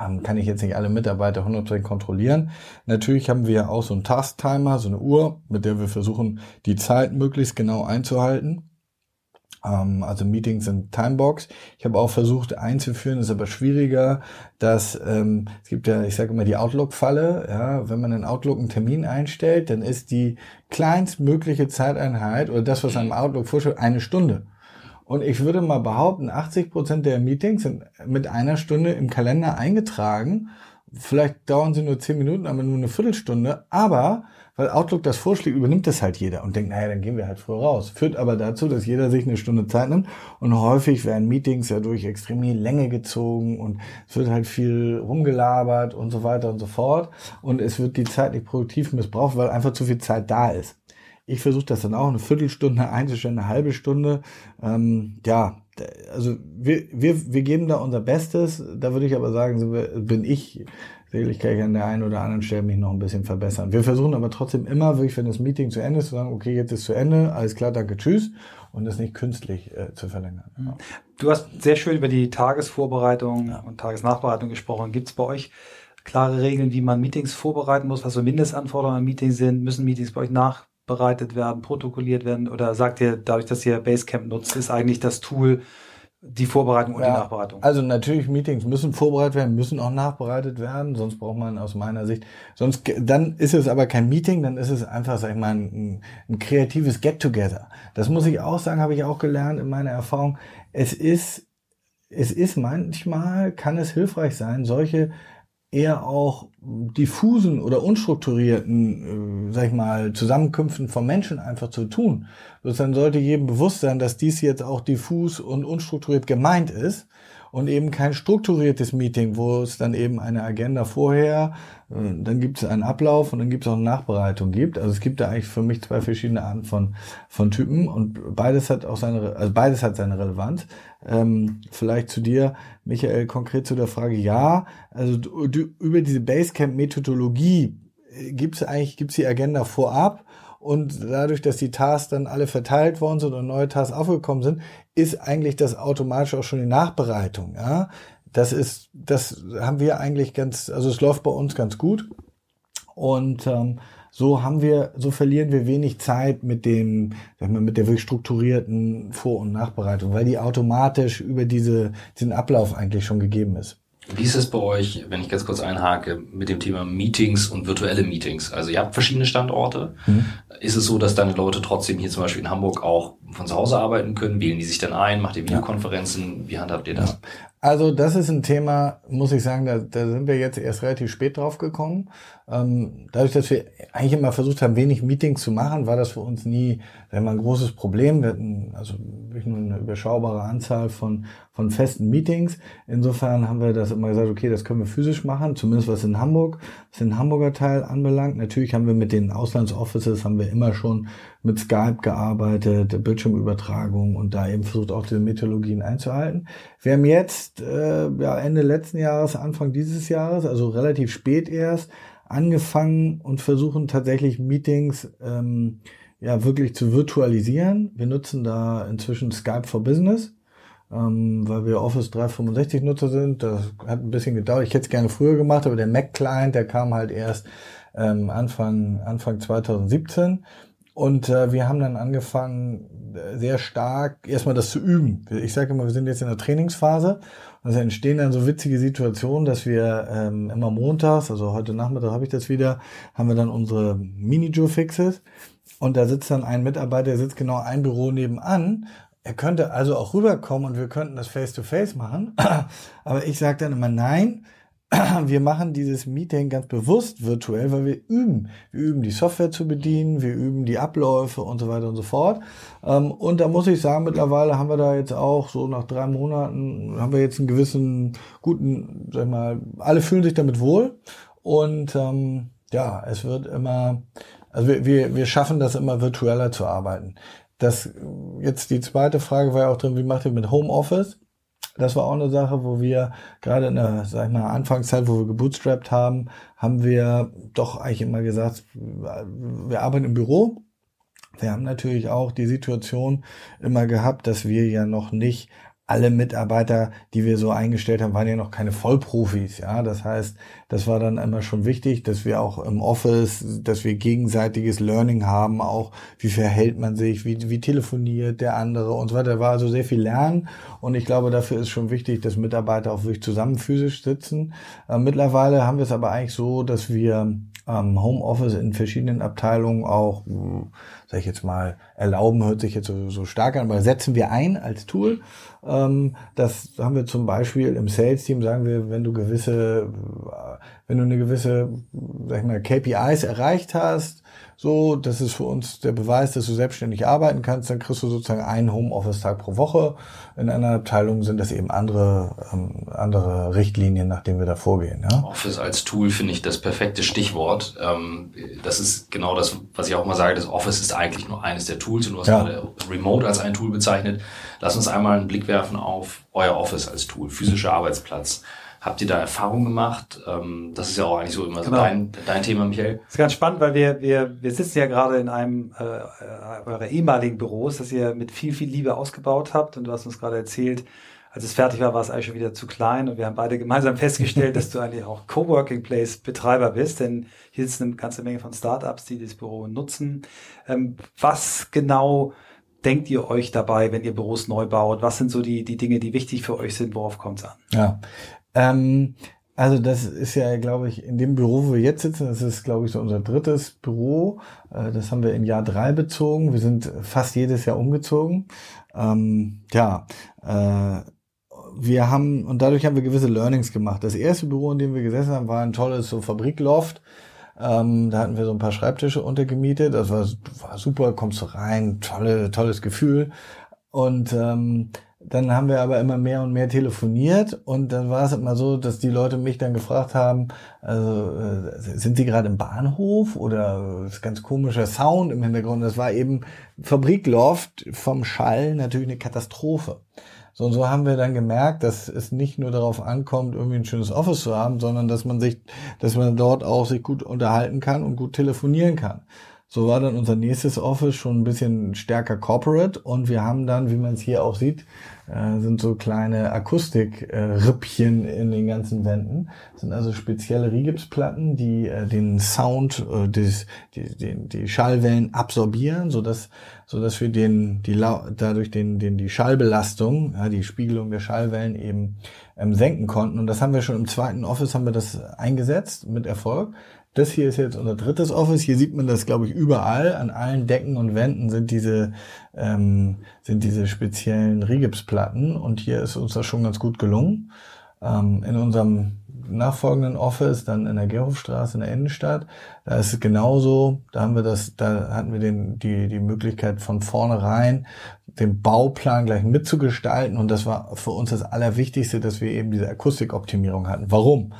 ähm, kann ich jetzt nicht alle Mitarbeiter 100% kontrollieren. Natürlich haben wir auch so einen Task-Timer, so eine Uhr, mit der wir versuchen, die Zeit möglichst genau einzuhalten. Ähm, also Meetings sind Timebox. Ich habe auch versucht einzuführen, ist aber schwieriger, dass ähm, es gibt ja, ich sage immer die Outlook-Falle. Ja, wenn man in Outlook einen Termin einstellt, dann ist die kleinstmögliche Zeiteinheit oder das, was einem Outlook vorstellt, eine Stunde. Und ich würde mal behaupten, 80 Prozent der Meetings sind mit einer Stunde im Kalender eingetragen. Vielleicht dauern sie nur zehn Minuten, aber nur eine Viertelstunde. Aber weil Outlook das vorschlägt, übernimmt das halt jeder und denkt, naja, dann gehen wir halt früher raus. Führt aber dazu, dass jeder sich eine Stunde Zeit nimmt und häufig werden Meetings ja durch extreme Länge gezogen und es wird halt viel rumgelabert und so weiter und so fort und es wird die Zeit nicht produktiv missbraucht, weil einfach zu viel Zeit da ist. Ich versuche das dann auch eine Viertelstunde einzustellen, eine halbe Stunde. Ähm, ja, also wir, wir, wir geben da unser Bestes. Da würde ich aber sagen, bin ich Sicherlich kann ich an der einen oder anderen Stelle mich noch ein bisschen verbessern. Wir versuchen aber trotzdem immer, wirklich, wenn das Meeting zu Ende ist, zu sagen, okay, jetzt ist zu Ende, alles klar, danke, tschüss, und das nicht künstlich äh, zu verlängern.
Ja. Du hast sehr schön über die Tagesvorbereitung ja. und Tagesnachbereitung gesprochen. Gibt es bei euch klare Regeln, wie man Meetings vorbereiten muss, was so Mindestanforderungen an Meetings sind? Müssen Meetings bei euch nachbereitet werden, protokolliert werden? Oder sagt ihr, dadurch, dass ihr Basecamp nutzt, ist eigentlich das Tool die Vorbereitung und ja, die Nachbereitung.
Also natürlich, Meetings müssen vorbereitet werden, müssen auch nachbereitet werden, sonst braucht man aus meiner Sicht, sonst, dann ist es aber kein Meeting, dann ist es einfach, sag ich mal, ein, ein kreatives Get-Together. Das muss ich auch sagen, habe ich auch gelernt in meiner Erfahrung. Es ist, es ist manchmal, kann es hilfreich sein, solche eher auch diffusen oder unstrukturierten, äh, sag ich mal, Zusammenkünften von Menschen einfach zu tun. Dann sollte jedem bewusst sein, dass dies jetzt auch diffus und unstrukturiert gemeint ist und eben kein strukturiertes Meeting, wo es dann eben eine Agenda vorher, äh, dann gibt es einen Ablauf und dann gibt es auch eine Nachbereitung gibt. Also es gibt da eigentlich für mich zwei verschiedene Arten von, von Typen und beides hat auch seine, also beides hat seine Relevanz. Ähm, vielleicht zu dir, Michael, konkret zu der Frage, ja, also du, du, über diese Basecamp-Methodologie äh, gibt es eigentlich, gibt es die Agenda vorab und dadurch, dass die Tasks dann alle verteilt worden sind und neue Tasks aufgekommen sind, ist eigentlich das automatisch auch schon die Nachbereitung. Ja, das ist, das haben wir eigentlich ganz, also es läuft bei uns ganz gut und ähm, so haben wir, so verlieren wir wenig Zeit mit dem, sag mal, mit der wirklich strukturierten Vor- und Nachbereitung, weil die automatisch über diese, diesen Ablauf eigentlich schon gegeben ist.
Wie ist es bei euch, wenn ich ganz kurz einhake, mit dem Thema Meetings und virtuelle Meetings? Also ihr habt verschiedene Standorte. Mhm. Ist es so, dass dann Leute trotzdem hier zum Beispiel in Hamburg auch von zu Hause arbeiten können? Wählen die sich dann ein? Macht ihr Videokonferenzen? Wie handhabt ihr das?
Also das ist ein Thema, muss ich sagen, da, da sind wir jetzt erst relativ spät drauf gekommen. Ähm, dadurch, dass wir eigentlich immer versucht haben, wenig Meetings zu machen, war das für uns nie sagen wir, ein großes Problem. Wir hatten also wirklich nur eine überschaubare Anzahl von, von festen Meetings. Insofern haben wir das immer gesagt, okay, das können wir physisch machen, zumindest was in Hamburg, was den Hamburger Teil anbelangt. Natürlich haben wir mit den Auslandsoffices haben wir immer schon mit Skype gearbeitet, Bildschirmübertragung und da eben versucht auch diese Methodologien einzuhalten. Wir haben jetzt äh, ja, Ende letzten Jahres, Anfang dieses Jahres, also relativ spät erst, angefangen und versuchen tatsächlich Meetings ähm, ja wirklich zu virtualisieren. Wir nutzen da inzwischen Skype for Business, ähm, weil wir Office 365 Nutzer sind. Das hat ein bisschen gedauert. Ich hätte es gerne früher gemacht, aber der Mac Client, der kam halt erst ähm, Anfang Anfang 2017. Und äh, wir haben dann angefangen, äh, sehr stark erstmal das zu üben. Ich sage immer, wir sind jetzt in der Trainingsphase. Also entstehen dann so witzige Situationen, dass wir ähm, immer montags, also heute Nachmittag habe ich das wieder, haben wir dann unsere Mini-Joe-Fixes. Und da sitzt dann ein Mitarbeiter, der sitzt genau ein Büro nebenan. Er könnte also auch rüberkommen und wir könnten das face-to-face -face machen. Aber ich sage dann immer, nein, wir machen dieses Meeting ganz bewusst virtuell, weil wir üben. Wir üben die Software zu bedienen, wir üben die Abläufe und so weiter und so fort. Ähm, und da muss ich sagen, mittlerweile haben wir da jetzt auch so nach drei Monaten haben wir jetzt einen gewissen guten, sag ich mal, alle fühlen sich damit wohl. Und ähm, ja, es wird immer, also wir, wir, wir schaffen das immer virtueller zu arbeiten. Das jetzt die zweite Frage war ja auch drin, wie macht ihr mit Homeoffice? Das war auch eine Sache, wo wir gerade in der, sag ich mal, Anfangszeit, wo wir gebootstrapped haben, haben wir doch eigentlich immer gesagt, wir arbeiten im Büro. Wir haben natürlich auch die Situation immer gehabt, dass wir ja noch nicht alle Mitarbeiter, die wir so eingestellt haben, waren ja noch keine Vollprofis. Ja, das heißt, das war dann immer schon wichtig, dass wir auch im Office, dass wir gegenseitiges Learning haben, auch wie verhält man sich, wie, wie telefoniert der andere und so weiter. Da war also sehr viel Lernen und ich glaube, dafür ist schon wichtig, dass Mitarbeiter auch wirklich zusammen physisch sitzen. Äh, mittlerweile haben wir es aber eigentlich so, dass wir ähm, Homeoffice in verschiedenen Abteilungen auch, sag ich jetzt mal, erlauben, hört sich jetzt so, so stark an, aber setzen wir ein als Tool. Ähm, das haben wir zum Beispiel im Sales-Team, sagen wir, wenn du gewisse, wenn du eine gewisse, sag ich mal, KPIs erreicht hast, so, das ist für uns der Beweis, dass du selbstständig arbeiten kannst, dann kriegst du sozusagen einen Homeoffice-Tag pro Woche. In einer Abteilung sind das eben andere, ähm, andere Richtlinien, nach denen wir da vorgehen. Ja?
Office als Tool finde ich das perfekte Stichwort. Ähm, das ist genau das, was ich auch mal sage, das Office ist eigentlich nur eines der Tools und du hast ja. gerade Remote als ein Tool bezeichnet. Lass uns einmal einen Blick werfen auf euer Office als Tool, physischer Arbeitsplatz. Habt ihr da Erfahrungen gemacht? Ähm, das ist ja auch eigentlich so immer genau. so dein, dein Thema, Michael.
Das ist ganz spannend, weil wir, wir, wir sitzen ja gerade in einem äh, eurer ehemaligen Büros, das ihr mit viel, viel Liebe ausgebaut habt. Und du hast uns gerade erzählt, als es fertig war, war es eigentlich schon wieder zu klein. Und wir haben beide gemeinsam festgestellt, dass du eigentlich auch Coworking Place Betreiber bist, denn hier sitzen eine ganze Menge von Startups, die das Büro nutzen. Ähm, was genau denkt ihr euch dabei, wenn ihr Büros neu baut? Was sind so die, die Dinge, die wichtig für euch sind? Worauf kommt es an?
Ja, ähm, also das ist ja, glaube ich, in dem Büro, wo wir jetzt sitzen, das ist, glaube ich, so unser drittes Büro. Äh, das haben wir in Jahr drei bezogen. Wir sind fast jedes Jahr umgezogen. Ähm, ja, äh, wir haben, und dadurch haben wir gewisse Learnings gemacht. Das erste Büro, in dem wir gesessen haben, war ein tolles so Fabrikloft. Ähm, da hatten wir so ein paar Schreibtische untergemietet. Das war, war super, kommst du rein, tolle, tolles Gefühl. Und ähm, dann haben wir aber immer mehr und mehr telefoniert und dann war es immer so, dass die Leute mich dann gefragt haben, also äh, sind Sie gerade im Bahnhof oder ist ganz komischer Sound im Hintergrund. Das war eben Fabrikloft vom Schall natürlich eine Katastrophe. So und so haben wir dann gemerkt, dass es nicht nur darauf ankommt, irgendwie ein schönes Office zu haben, sondern dass man sich, dass man dort auch sich gut unterhalten kann und gut telefonieren kann. So war dann unser nächstes Office schon ein bisschen stärker corporate und wir haben dann, wie man es hier auch sieht, äh, sind so kleine Akustik-Rippchen in den ganzen Wänden. Das sind also spezielle Rigipsplatten, die äh, den Sound, äh, die, die, die Schallwellen absorbieren, so dass so dass wir den die dadurch den den die Schallbelastung, die Spiegelung der Schallwellen eben ähm, senken konnten. Und das haben wir schon im zweiten Office haben wir das eingesetzt mit Erfolg. Das hier ist jetzt unser drittes Office. Hier sieht man das, glaube ich, überall. An allen Decken und Wänden sind diese, ähm, sind diese speziellen Rigipsplatten. Und hier ist uns das schon ganz gut gelungen. Ähm, in unserem nachfolgenden Office, dann in der Gerhofstraße in der Innenstadt, da ist es genauso. Da haben wir das, da hatten wir den, die, die Möglichkeit von vornherein den Bauplan gleich mitzugestalten. Und das war für uns das Allerwichtigste, dass wir eben diese Akustikoptimierung hatten. Warum?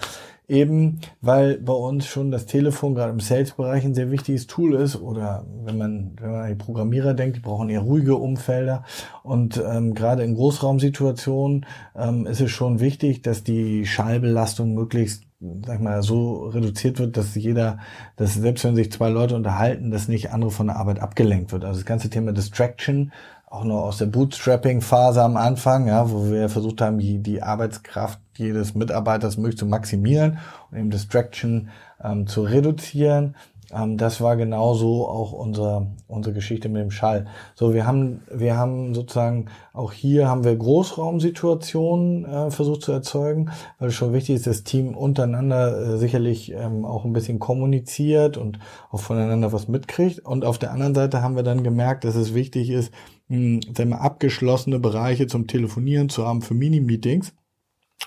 Eben weil bei uns schon das Telefon gerade im Sales-Bereich ein sehr wichtiges Tool ist oder wenn man, wenn man an die Programmierer denkt, die brauchen eher ruhige Umfelder und ähm, gerade in Großraumsituationen ähm, ist es schon wichtig, dass die Schallbelastung möglichst sag mal, so reduziert wird, dass jeder, dass selbst wenn sich zwei Leute unterhalten, dass nicht andere von der Arbeit abgelenkt wird. Also das ganze Thema Distraction auch noch aus der Bootstrapping-Phase am Anfang, ja, wo wir versucht haben, die, die Arbeitskraft jedes Mitarbeiters möglich zu maximieren und eben Distraction ähm, zu reduzieren. Ähm, das war genauso auch unser, unsere Geschichte mit dem Schall. So, wir haben, wir haben sozusagen auch hier haben wir Großraumsituationen äh, versucht zu erzeugen, weil es schon wichtig ist, das Team untereinander äh, sicherlich ähm, auch ein bisschen kommuniziert und auch voneinander was mitkriegt. Und auf der anderen Seite haben wir dann gemerkt, dass es wichtig ist, sagen wir, abgeschlossene Bereiche zum Telefonieren zu haben für Mini-Meetings.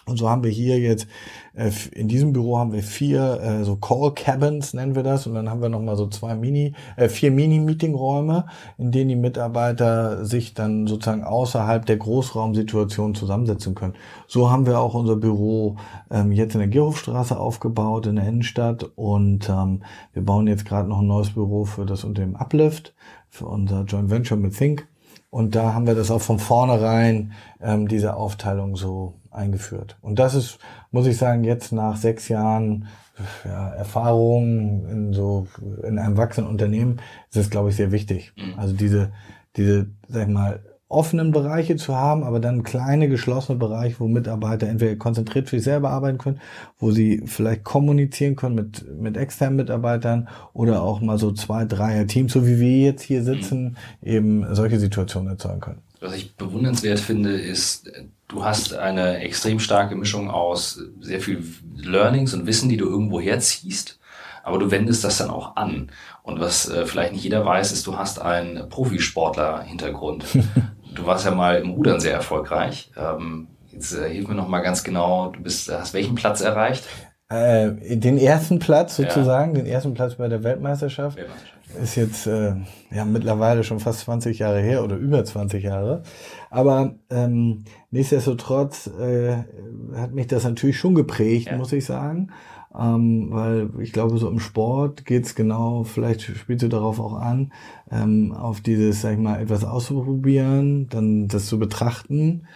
Und so haben wir hier jetzt, äh, in diesem Büro haben wir vier äh, so Call Cabins, nennen wir das. Und dann haben wir nochmal so zwei Mini, äh, vier Mini-Meeting-Räume, in denen die Mitarbeiter sich dann sozusagen außerhalb der Großraumsituation zusammensetzen können. So haben wir auch unser Büro ähm, jetzt in der Gerhofstraße aufgebaut, in der Innenstadt. Und ähm, wir bauen jetzt gerade noch ein neues Büro für das Unternehmen Uplift, für unser Joint Venture mit Think. Und da haben wir das auch von vornherein, ähm, diese Aufteilung so eingeführt. Und das ist, muss ich sagen, jetzt nach sechs Jahren ja, Erfahrung in so in einem wachsenden Unternehmen ist es, glaube ich, sehr wichtig. Mhm. Also diese, diese, sag ich mal, offenen Bereiche zu haben, aber dann kleine geschlossene Bereiche, wo Mitarbeiter entweder konzentriert für sich selber arbeiten können, wo sie vielleicht kommunizieren können mit, mit externen Mitarbeitern oder auch mal so zwei, dreier Teams, so wie wir jetzt hier sitzen, eben solche Situationen erzeugen können.
Was ich bewundernswert finde, ist, du hast eine extrem starke Mischung aus sehr viel Learnings und Wissen, die du irgendwo herziehst aber du wendest das dann auch an. Und was äh, vielleicht nicht jeder weiß, ist, du hast einen Profisportler-Hintergrund. du warst ja mal im Rudern sehr erfolgreich. Ähm, jetzt äh, hilf mir noch mal ganz genau, du bist, hast welchen Platz erreicht?
Äh, den ersten Platz sozusagen, ja. den ersten Platz bei der Weltmeisterschaft. Weltmeisterschaft. Ist jetzt äh, ja mittlerweile schon fast 20 Jahre her oder über 20 Jahre. Aber ähm, nichtsdestotrotz äh, hat mich das natürlich schon geprägt, ja. muss ich sagen. Ähm, weil ich glaube, so im Sport geht's genau, vielleicht spielst du darauf auch an, ähm, auf dieses, sag ich mal, etwas auszuprobieren, dann das zu betrachten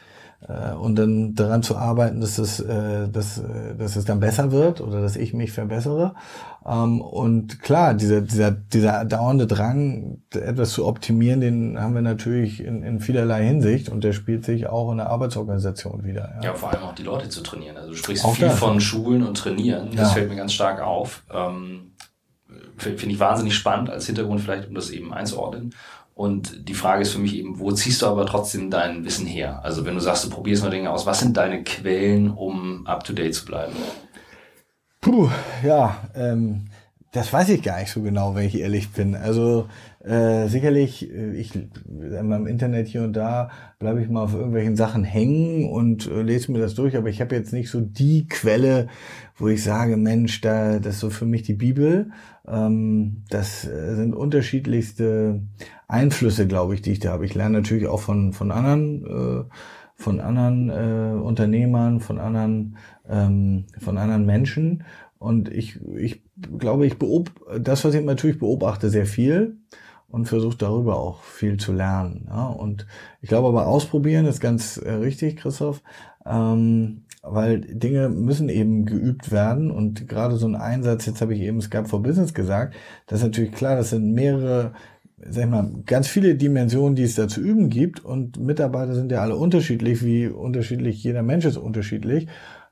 und dann daran zu arbeiten, dass es, äh, dass, äh, dass es dann besser wird oder dass ich mich verbessere. Ähm, und klar, dieser, dieser, dieser dauernde Drang, etwas zu optimieren, den haben wir natürlich in, in vielerlei Hinsicht und der spielt sich auch in der Arbeitsorganisation wieder.
Ja, ja vor allem auch die Leute zu trainieren. Also du sprichst auch viel das. von Schulen und Trainieren. Das ja. fällt mir ganz stark auf. Ähm, Finde ich wahnsinnig spannend als Hintergrund vielleicht, um das eben einzuordnen. Und die Frage ist für mich eben, wo ziehst du aber trotzdem dein Wissen her? Also wenn du sagst, du probierst mal Dinge aus, was sind deine Quellen, um up-to-date zu bleiben?
Puh, ja, ähm, das weiß ich gar nicht so genau, wenn ich ehrlich bin. Also äh, sicherlich, äh, ich im Internet hier und da bleibe ich mal auf irgendwelchen Sachen hängen und äh, lese mir das durch, aber ich habe jetzt nicht so die Quelle, wo ich sage, Mensch, da das ist so für mich die Bibel. Ähm, das äh, sind unterschiedlichste Einflüsse, glaube ich, die ich da habe. Ich lerne natürlich auch von von anderen äh, von anderen äh, Unternehmern, von anderen ähm, von anderen Menschen und ich, ich glaube, ich beobachte, das, was ich natürlich beobachte, sehr viel und versuche darüber auch viel zu lernen. Ja? Und ich glaube aber, ausprobieren ist ganz äh, richtig, Christoph, ähm, weil Dinge müssen eben geübt werden und gerade so ein Einsatz, jetzt habe ich eben Skype for Business gesagt, das ist natürlich klar, das sind mehrere sag ich mal, ganz viele Dimensionen, die es da zu üben gibt und Mitarbeiter sind ja alle unterschiedlich, wie unterschiedlich jeder Mensch ist unterschiedlich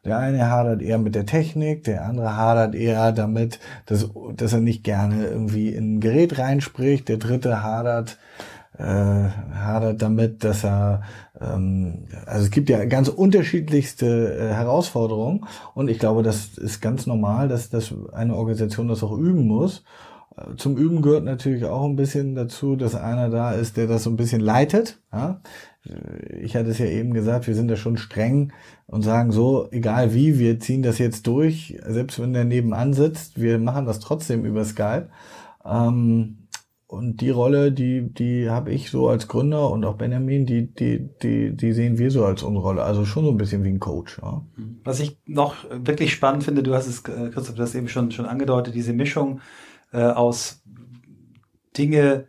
der eine hadert eher mit der Technik, der andere hadert eher damit, dass, dass er nicht gerne irgendwie in ein Gerät reinspricht. Der dritte hadert äh, hadert damit, dass er ähm, also es gibt ja ganz unterschiedlichste äh, Herausforderungen und ich glaube, das ist ganz normal, dass, dass eine Organisation das auch üben muss. Zum Üben gehört natürlich auch ein bisschen dazu, dass einer da ist, der das so ein bisschen leitet. Ja? ich hatte es ja eben gesagt, wir sind da schon streng und sagen so, egal wie, wir ziehen das jetzt durch, selbst wenn der nebenan sitzt, wir machen das trotzdem über Skype. Ähm, und die Rolle, die, die habe ich so als Gründer und auch Benjamin, die, die, die, die sehen wir so als unsere Rolle. Also schon so ein bisschen wie ein Coach. Ja.
Was ich noch wirklich spannend finde, du hast es, äh, Christoph, du hast eben schon, schon angedeutet, diese Mischung äh, aus Dinge,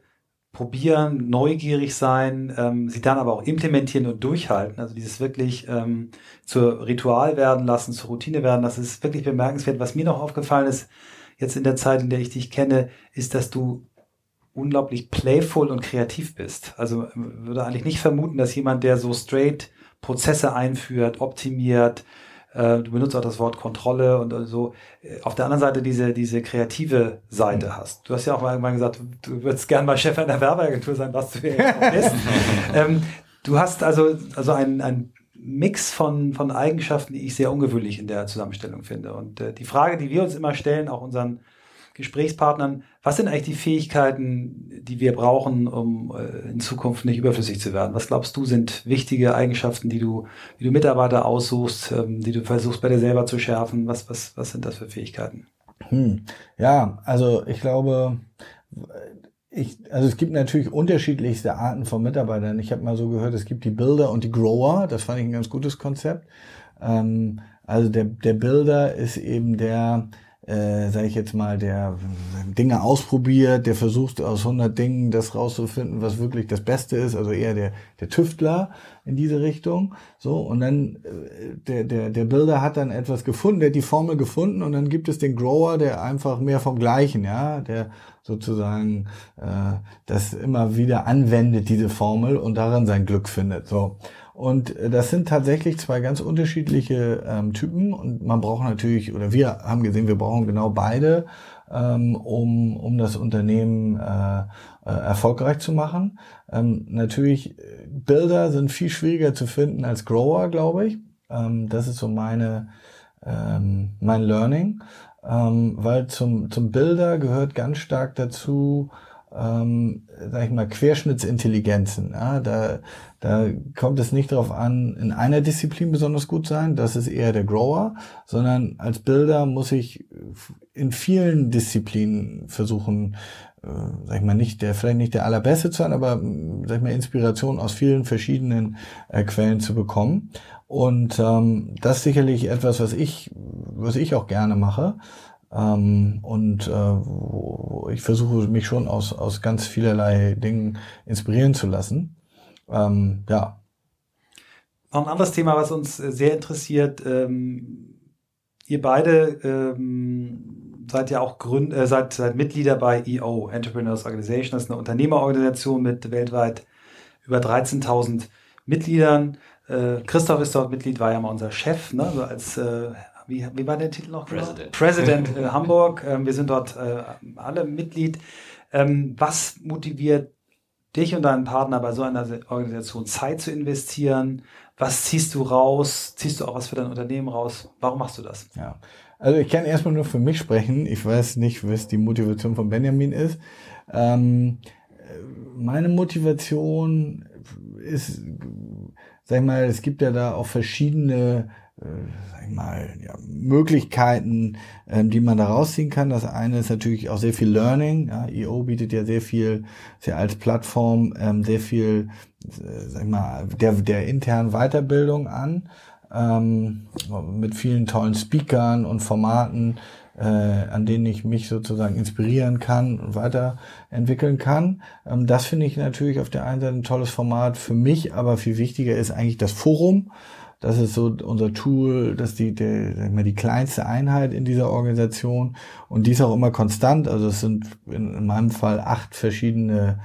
probieren, neugierig sein, ähm, sie dann aber auch implementieren und durchhalten. Also dieses wirklich ähm, zur Ritual werden lassen, zur Routine werden, das ist wirklich bemerkenswert. Was mir noch aufgefallen ist, jetzt in der Zeit, in der ich dich kenne, ist, dass du unglaublich playful und kreativ bist. Also würde eigentlich nicht vermuten, dass jemand, der so straight Prozesse einführt, optimiert, äh, du benutzt auch das Wort Kontrolle und so. Äh, auf der anderen Seite diese, diese kreative Seite mhm. hast. Du hast ja auch mal irgendwann gesagt, du würdest gern mal Chef einer Werbeagentur sein, was du ja bist. ähm, du hast also, also ein, ein Mix von, von Eigenschaften, die ich sehr ungewöhnlich in der Zusammenstellung finde. Und äh, die Frage, die wir uns immer stellen, auch unseren Gesprächspartnern, was sind eigentlich die Fähigkeiten, die wir brauchen, um äh, in Zukunft nicht überflüssig zu werden? Was glaubst du sind wichtige Eigenschaften, die du, wie du Mitarbeiter aussuchst, ähm, die du versuchst bei dir selber zu schärfen? Was, was, was sind das für Fähigkeiten?
Hm. Ja, also ich glaube, ich, also es gibt natürlich unterschiedlichste Arten von Mitarbeitern. Ich habe mal so gehört, es gibt die Builder und die Grower. Das fand ich ein ganz gutes Konzept. Ähm, Also der, der Builder ist eben der, äh, sage ich jetzt mal, der Dinge ausprobiert, der versucht aus 100 Dingen das rauszufinden, was wirklich das Beste ist, also eher der, der Tüftler in diese Richtung. So und dann äh, der der der Builder hat dann etwas gefunden, der hat die Formel gefunden und dann gibt es den Grower, der einfach mehr vom Gleichen, ja, der sozusagen äh, das immer wieder anwendet diese Formel und darin sein Glück findet. So und äh, das sind tatsächlich zwei ganz unterschiedliche ähm, Typen und man braucht natürlich, oder wir haben gesehen, wir brauchen genau beide, ähm, um, um das Unternehmen äh, äh, erfolgreich zu machen. Ähm, natürlich, Bilder sind viel schwieriger zu finden als Grower, glaube ich. Ähm, das ist so meine, ähm, mein Learning, ähm, weil zum, zum Bilder gehört ganz stark dazu, ähm, sag ich mal, Querschnittsintelligenzen. Ja, da, da kommt es nicht darauf an, in einer Disziplin besonders gut sein, das ist eher der Grower, sondern als Bilder muss ich in vielen Disziplinen versuchen, äh, sag ich mal, nicht der, vielleicht nicht der allerbeste zu sein, aber sag ich mal, Inspiration aus vielen verschiedenen äh, Quellen zu bekommen. Und ähm, das ist sicherlich etwas, was ich, was ich auch gerne mache. Ähm, und äh, ich versuche mich schon aus, aus ganz vielerlei Dingen inspirieren zu lassen. Ähm, ja.
Noch ein anderes Thema, was uns sehr interessiert. Ähm, ihr beide ähm, seid ja auch Gründ äh, seid, seid Mitglieder bei EO, Entrepreneurs Organization. Das ist eine Unternehmerorganisation mit weltweit über 13.000 Mitgliedern. Äh, Christoph ist dort Mitglied, war ja mal unser Chef, ne? so als äh, wie, wie war der Titel noch?
President.
President äh, Hamburg. Ähm, wir sind dort äh, alle Mitglied. Ähm, was motiviert dich und deinen Partner bei so einer Organisation Zeit zu investieren? Was ziehst du raus? Ziehst du auch was für dein Unternehmen raus? Warum machst du das?
Ja, also ich kann erstmal nur für mich sprechen. Ich weiß nicht, was die Motivation von Benjamin ist. Ähm, meine Motivation ist, sag ich mal, es gibt ja da auch verschiedene äh, sag ich mal, ja, Möglichkeiten, ähm, die man da rausziehen kann. Das eine ist natürlich auch sehr viel Learning. Ja, EO bietet ja sehr viel, sehr als Plattform ähm, sehr viel, äh, sag mal, der, der internen Weiterbildung an, ähm, mit vielen tollen Speakern und Formaten, äh, an denen ich mich sozusagen inspirieren kann und weiterentwickeln kann. Ähm, das finde ich natürlich auf der einen Seite ein tolles Format für mich, aber viel wichtiger ist eigentlich das Forum. Das ist so unser Tool, das ist die, der, die kleinste Einheit in dieser Organisation und die ist auch immer konstant. Also es sind in, in meinem Fall acht verschiedene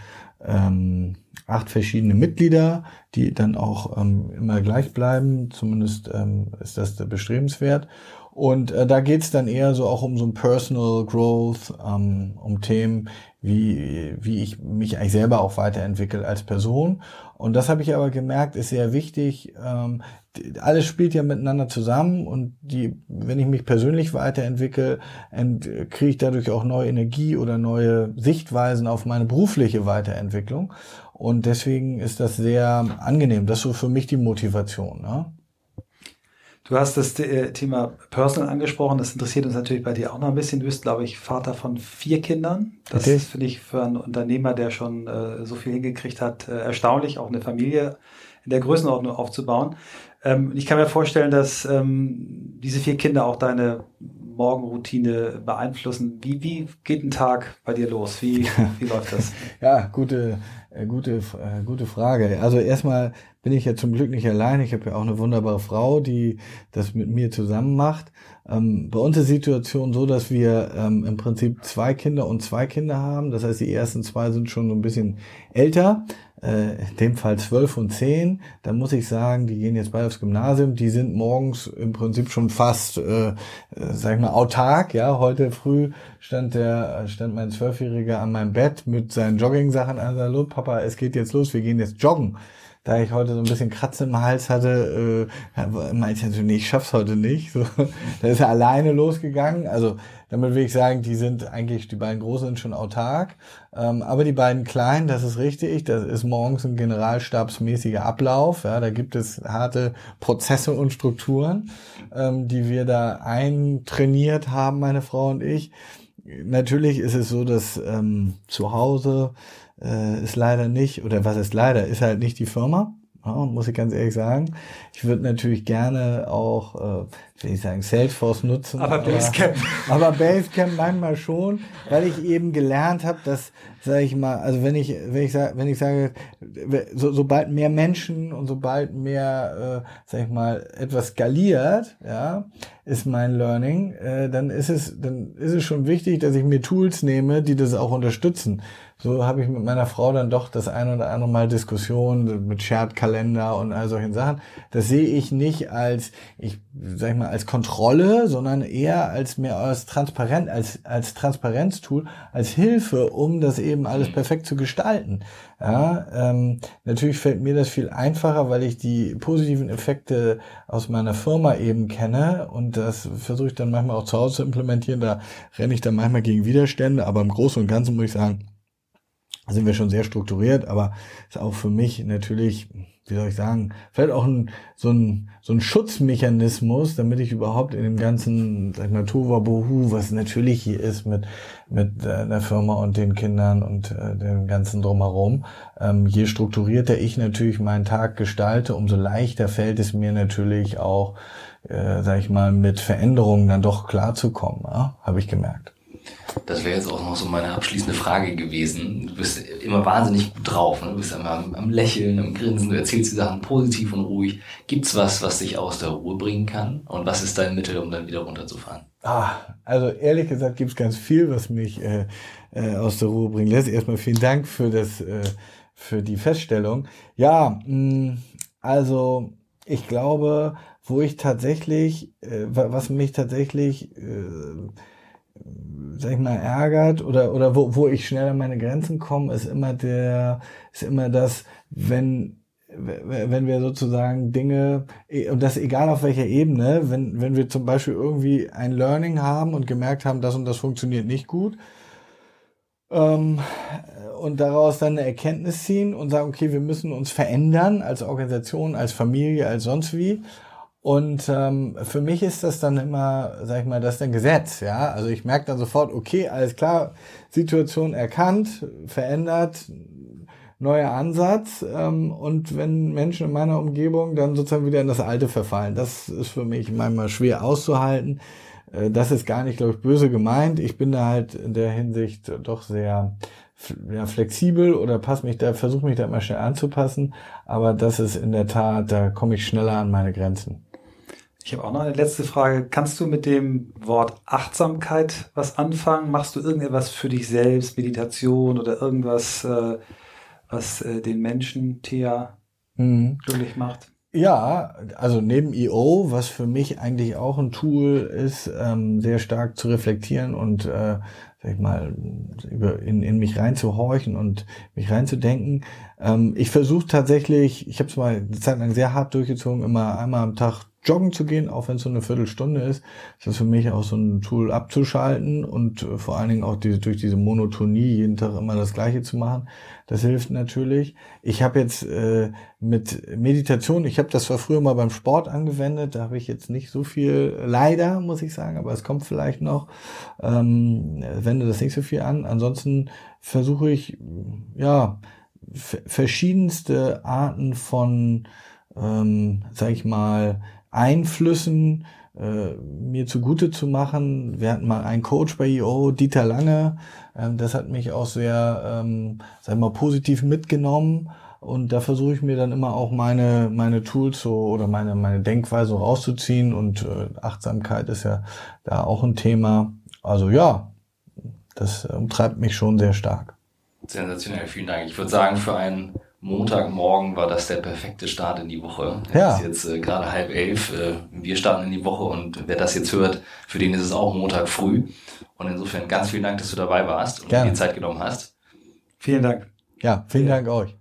ähm, acht verschiedene Mitglieder, die dann auch ähm, immer gleich bleiben. Zumindest ähm, ist das bestrebenswert. Und äh, da geht's dann eher so auch um so ein Personal Growth, ähm, um Themen, wie, wie ich mich eigentlich selber auch weiterentwickle als Person. Und das habe ich aber gemerkt, ist sehr wichtig. Ähm, alles spielt ja miteinander zusammen und die, wenn ich mich persönlich weiterentwickle, kriege ich dadurch auch neue Energie oder neue Sichtweisen auf meine berufliche Weiterentwicklung. Und deswegen ist das sehr angenehm. Das ist so für mich die Motivation. Ne?
Du hast das äh, Thema Personal angesprochen. Das interessiert uns natürlich bei dir auch noch ein bisschen. Du bist, glaube ich, Vater von vier Kindern. Das okay. finde ich für einen Unternehmer, der schon äh, so viel hingekriegt hat, äh, erstaunlich, auch eine Familie in der Größenordnung aufzubauen. Ähm, ich kann mir vorstellen, dass ähm, diese vier Kinder auch deine Morgenroutine beeinflussen. Wie, wie geht ein Tag bei dir los? Wie, wie läuft das?
ja, gute, äh, gute, äh, gute Frage. Also erstmal bin ich ja zum Glück nicht allein. Ich habe ja auch eine wunderbare Frau, die das mit mir zusammen macht. Ähm, bei uns ist die Situation so, dass wir ähm, im Prinzip zwei Kinder und zwei Kinder haben. Das heißt, die ersten zwei sind schon so ein bisschen älter. Äh, in dem Fall zwölf und zehn. Da muss ich sagen, die gehen jetzt beide aufs Gymnasium. Die sind morgens im Prinzip schon fast, äh, äh, sag ich mal, autark. Ja, heute früh stand der, stand mein Zwölfjähriger an meinem Bett mit seinen Jogging-Sachen an. Hallo, Papa, es geht jetzt los. Wir gehen jetzt joggen da ich heute so ein bisschen Kratzen im Hals hatte, äh, meinte ich nee, ich schaff's heute nicht. So, da ist er alleine losgegangen. Also damit will ich sagen, die sind eigentlich, die beiden Großen sind schon autark. Ähm, aber die beiden Kleinen, das ist richtig, das ist morgens ein generalstabsmäßiger Ablauf. Ja, da gibt es harte Prozesse und Strukturen, ähm, die wir da eintrainiert haben, meine Frau und ich. Natürlich ist es so, dass ähm, zu Hause äh, ist leider nicht, oder was ist leider, ist halt nicht die Firma. Ja, muss ich ganz ehrlich sagen. Ich würde natürlich gerne auch, äh, will ich sagen, Salesforce nutzen.
Aber Basecamp.
Aber Basecamp manchmal schon, weil ich eben gelernt habe, dass, sage ich mal, also wenn ich, wenn ich sage, wenn ich sage, so, sobald mehr Menschen und sobald mehr, äh, sag ich mal, etwas skaliert, ja, ist mein Learning, äh, dann ist es, dann ist es schon wichtig, dass ich mir Tools nehme, die das auch unterstützen so habe ich mit meiner Frau dann doch das ein oder andere Mal Diskussionen mit Shared-Kalender und all solchen Sachen. Das sehe ich nicht als, ich sag ich mal, als Kontrolle, sondern eher als mehr als transparent, als, als Transparenztool, als Hilfe, um das eben alles mhm. perfekt zu gestalten. Ja, ähm, natürlich fällt mir das viel einfacher, weil ich die positiven Effekte aus meiner Firma eben kenne und das versuche ich dann manchmal auch zu Hause zu implementieren. Da renne ich dann manchmal gegen Widerstände, aber im Großen und Ganzen muss ich sagen, sind wir schon sehr strukturiert, aber ist auch für mich natürlich, wie soll ich sagen, vielleicht auch ein, so, ein, so ein Schutzmechanismus, damit ich überhaupt in dem ganzen, sag ich mal, Tohuwabohu, was natürlich hier ist mit, mit äh, der Firma und den Kindern und äh, dem ganzen Drumherum, ähm, je strukturierter ich natürlich meinen Tag gestalte, umso leichter fällt es mir natürlich auch, äh, sag ich mal, mit Veränderungen dann doch klarzukommen, ja? habe ich gemerkt.
Das wäre jetzt auch noch so meine abschließende Frage gewesen. Du bist immer wahnsinnig gut drauf, ne? du bist immer am, am, Lächeln, am Grinsen, du erzählst die Sachen positiv und ruhig. Gibt's was, was dich aus der Ruhe bringen kann? Und was ist dein Mittel, um dann wieder runterzufahren?
Ah, also ehrlich gesagt gibt's ganz viel, was mich äh, äh, aus der Ruhe bringen lässt. Erstmal vielen Dank für das, äh, für die Feststellung. Ja, mh, also ich glaube, wo ich tatsächlich, äh, was mich tatsächlich äh, sag ich mal, ärgert oder, oder wo, wo ich schnell an meine Grenzen komme, ist immer der, ist immer das, wenn, wenn wir sozusagen Dinge, und das egal auf welcher Ebene, wenn, wenn wir zum Beispiel irgendwie ein Learning haben und gemerkt haben, das und das funktioniert nicht gut, ähm, und daraus dann eine Erkenntnis ziehen und sagen, okay, wir müssen uns verändern als Organisation, als Familie, als sonst wie. Und ähm, für mich ist das dann immer, sag ich mal, das ist ein Gesetz, ja. Also ich merke dann sofort, okay, alles klar, Situation erkannt, verändert, neuer Ansatz. Ähm, und wenn Menschen in meiner Umgebung dann sozusagen wieder in das Alte verfallen, das ist für mich manchmal schwer auszuhalten. Äh, das ist gar nicht, glaube ich, böse gemeint. Ich bin da halt in der Hinsicht doch sehr ja, flexibel oder pass mich da, versuche mich da immer schnell anzupassen. Aber das ist in der Tat, da komme ich schneller an meine Grenzen.
Ich habe auch noch eine letzte Frage. Kannst du mit dem Wort Achtsamkeit was anfangen? Machst du irgendetwas für dich selbst, Meditation oder irgendwas, äh, was äh, den Menschen, Thea, mhm. glücklich macht?
Ja, also neben EO, was für mich eigentlich auch ein Tool ist, ähm, sehr stark zu reflektieren und äh, sag ich mal, über, in, in mich reinzuhorchen und mich reinzudenken. Ähm, ich versuche tatsächlich, ich habe es mal eine Zeit lang sehr hart durchgezogen, immer einmal am Tag joggen zu gehen, auch wenn es so eine Viertelstunde ist. Das ist für mich auch so ein Tool abzuschalten und äh, vor allen Dingen auch diese, durch diese Monotonie jeden Tag immer das Gleiche zu machen. Das hilft natürlich. Ich habe jetzt äh, mit Meditation, ich habe das zwar früher mal beim Sport angewendet, da habe ich jetzt nicht so viel, leider muss ich sagen, aber es kommt vielleicht noch, ähm, wende das nicht so viel an. Ansonsten versuche ich, ja, verschiedenste Arten von, ähm, sag ich mal, Einflüssen äh, mir zugute zu machen. Wir hatten mal einen Coach bei IO, Dieter Lange. Ähm, das hat mich auch sehr, ähm, sag mal, positiv mitgenommen. Und da versuche ich mir dann immer auch meine, meine Tools so oder meine, meine Denkweise rauszuziehen. Und äh, Achtsamkeit ist ja da auch ein Thema. Also ja, das umtreibt mich schon sehr stark.
Sensationell, vielen Dank. Ich würde sagen, für einen Montagmorgen war das der perfekte Start in die Woche.
Ja.
Es ist jetzt äh, gerade halb elf. Äh, wir starten in die Woche und wer das jetzt hört, für den ist es auch Montag früh. Und insofern ganz vielen Dank, dass du dabei warst und
Gerne.
dir Zeit genommen hast.
Vielen Dank.
Ja, vielen ja. Dank euch.